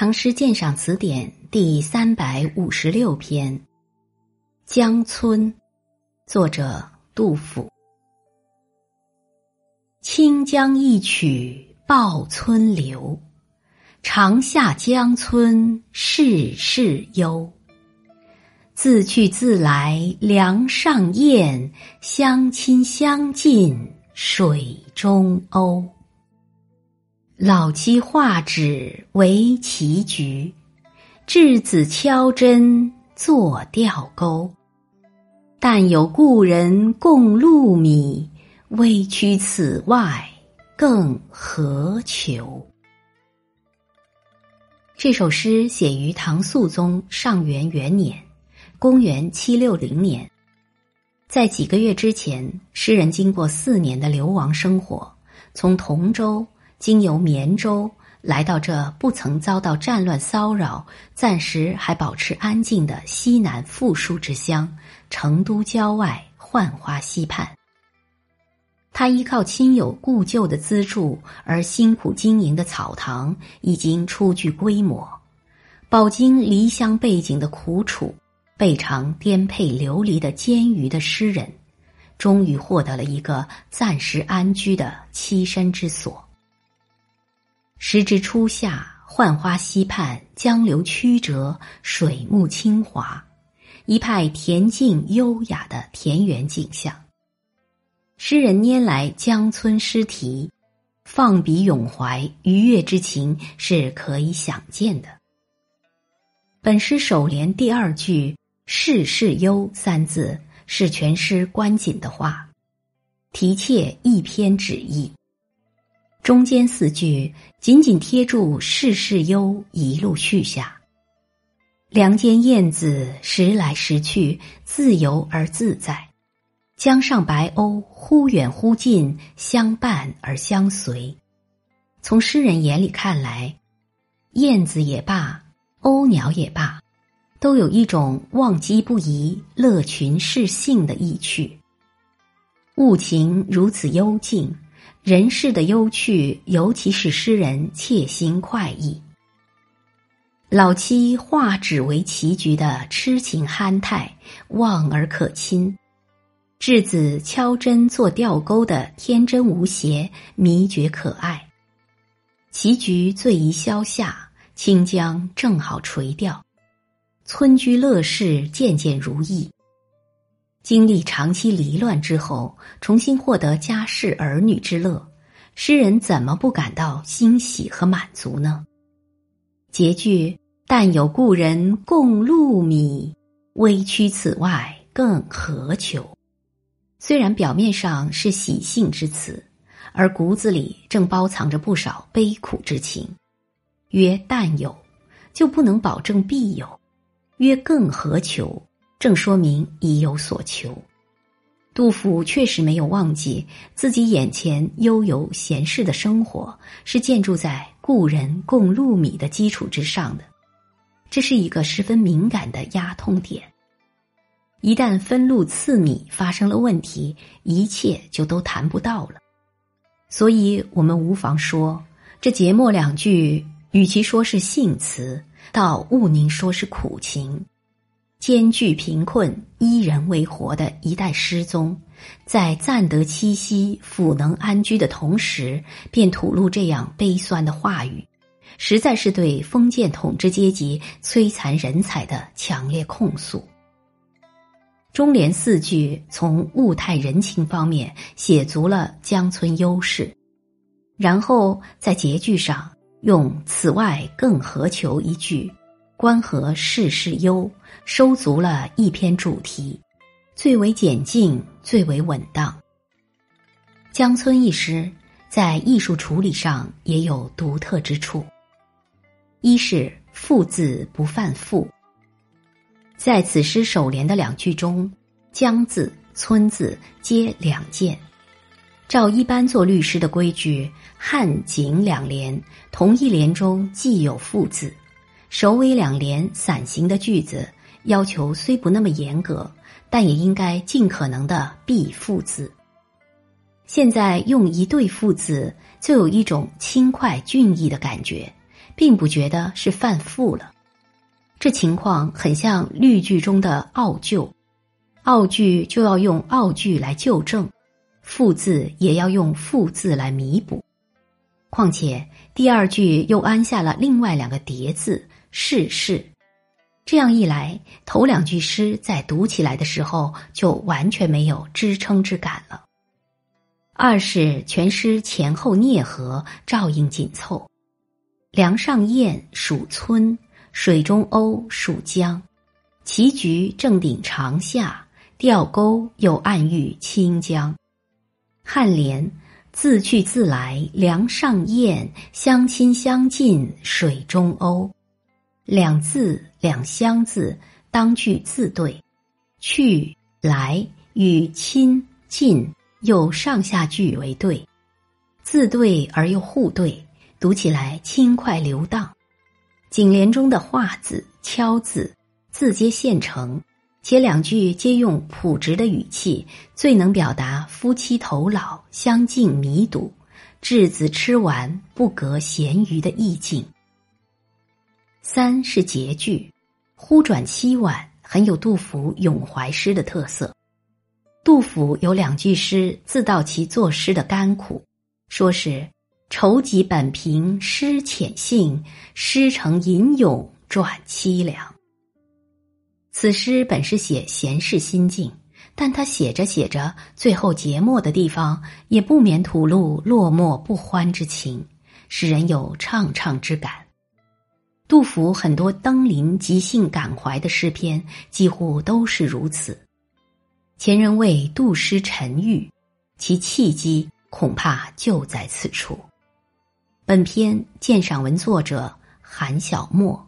唐诗鉴赏词典》第三百五十六篇《江村》，作者杜甫。清江一曲报村流，长下江村事事幽。自去自来梁上燕，相亲相近水中鸥。老妻画纸为棋局，稚子敲针作钓钩。但有故人共禄米，微躯此外更何求？这首诗写于唐肃宗上元元年，公元七六零年。在几个月之前，诗人经过四年的流亡生活，从同州。经由绵州来到这不曾遭到战乱骚扰、暂时还保持安静的西南富庶之乡成都郊外浣花溪畔。他依靠亲友故旧的资助而辛苦经营的草堂已经初具规模，饱经离乡背井的苦楚，备尝颠沛流离的艰余的诗人，终于获得了一个暂时安居的栖身之所。时值初夏，浣花溪畔，江流曲折，水木清华，一派恬静优雅的田园景象。诗人拈来江村诗题，放笔咏怀，愉悦之情是可以想见的。本诗首联第二句“事事忧”三字是全诗关紧的话，题切一篇旨意。中间四句紧紧贴住“世事忧”，一路续下。梁间燕子时来时去，自由而自在；江上白鸥忽远忽近，相伴而相随。从诗人眼里看来，燕子也罢，鸥鸟也罢，都有一种忘机不移、乐群适性的意趣。物情如此幽静。人世的幽趣，尤其是诗人切心快意。老妻画纸为棋局的痴情憨态，望而可亲；稚子敲针做钓钩的天真无邪，迷绝可爱。棋局最宜消夏，清江正好垂钓，村居乐事渐渐如意。经历长期离乱之后，重新获得家室儿女之乐，诗人怎么不感到欣喜和满足呢？结句“但有故人共禄米，微躯此外更何求？”虽然表面上是喜庆之词，而骨子里正包藏着不少悲苦之情。曰“但有”，就不能保证必有；曰“更何求”。正说明已有所求，杜甫确实没有忘记自己眼前悠游闲适的生活是建筑在故人共禄米的基础之上的，这是一个十分敏感的压痛点。一旦分禄赐米发生了问题，一切就都谈不到了。所以，我们无妨说，这节末两句与其说是幸词，倒勿宁说是苦情。艰巨贫困、依人为活的一代诗宗，在暂得栖息、抚能安居的同时，便吐露这样悲酸的话语，实在是对封建统治阶级摧残人才的强烈控诉。中联四句从物态人情方面写足了江村优势，然后在结句上用“此外更何求”一句。关河世事忧，收足了一篇主题，最为简净，最为稳当。江村一诗在艺术处理上也有独特之处。一是“复”字不犯复，在此诗首联的两句中，“江”字、“村”字皆两件。照一般做律诗的规矩，汉景两联同一联中既有“复”字。首尾两联散行的句子，要求虽不那么严格，但也应该尽可能的避复字。现在用一对复字，就有一种轻快俊逸的感觉，并不觉得是犯妇了。这情况很像律句中的拗旧，拗句就要用拗句来纠正，复字也要用复字来弥补。况且第二句又安下了另外两个叠字“是是”，这样一来，头两句诗在读起来的时候就完全没有支撑之感了。二是全诗前后啮合，照应紧凑。梁上燕属村。水中鸥属江，棋局正顶长夏，钓钩又暗喻清江。颔联自去自来，梁上燕，相亲相近，水中鸥。两字两相字当句自对，去来与亲近又上下句为对，自对而又互对，读起来轻快流荡。颈联中的“画”字、“敲”字，字皆现成，且两句皆用朴直的语气，最能表达夫妻头老相敬弥笃、稚子吃完不隔咸鱼的意境。三是结句，忽转凄婉，很有杜甫咏怀诗的特色。杜甫有两句诗自道其作诗的甘苦，说是。愁极本平诗浅性，诗成吟咏转凄凉。此诗本是写闲适心境，但他写着写着，最后结末的地方也不免吐露落寞不欢之情，使人有怅怅之感。杜甫很多登临即兴感怀的诗篇，几乎都是如此。前人为杜诗沉郁，其契机恐怕就在此处。本篇鉴赏文作者韩小沫。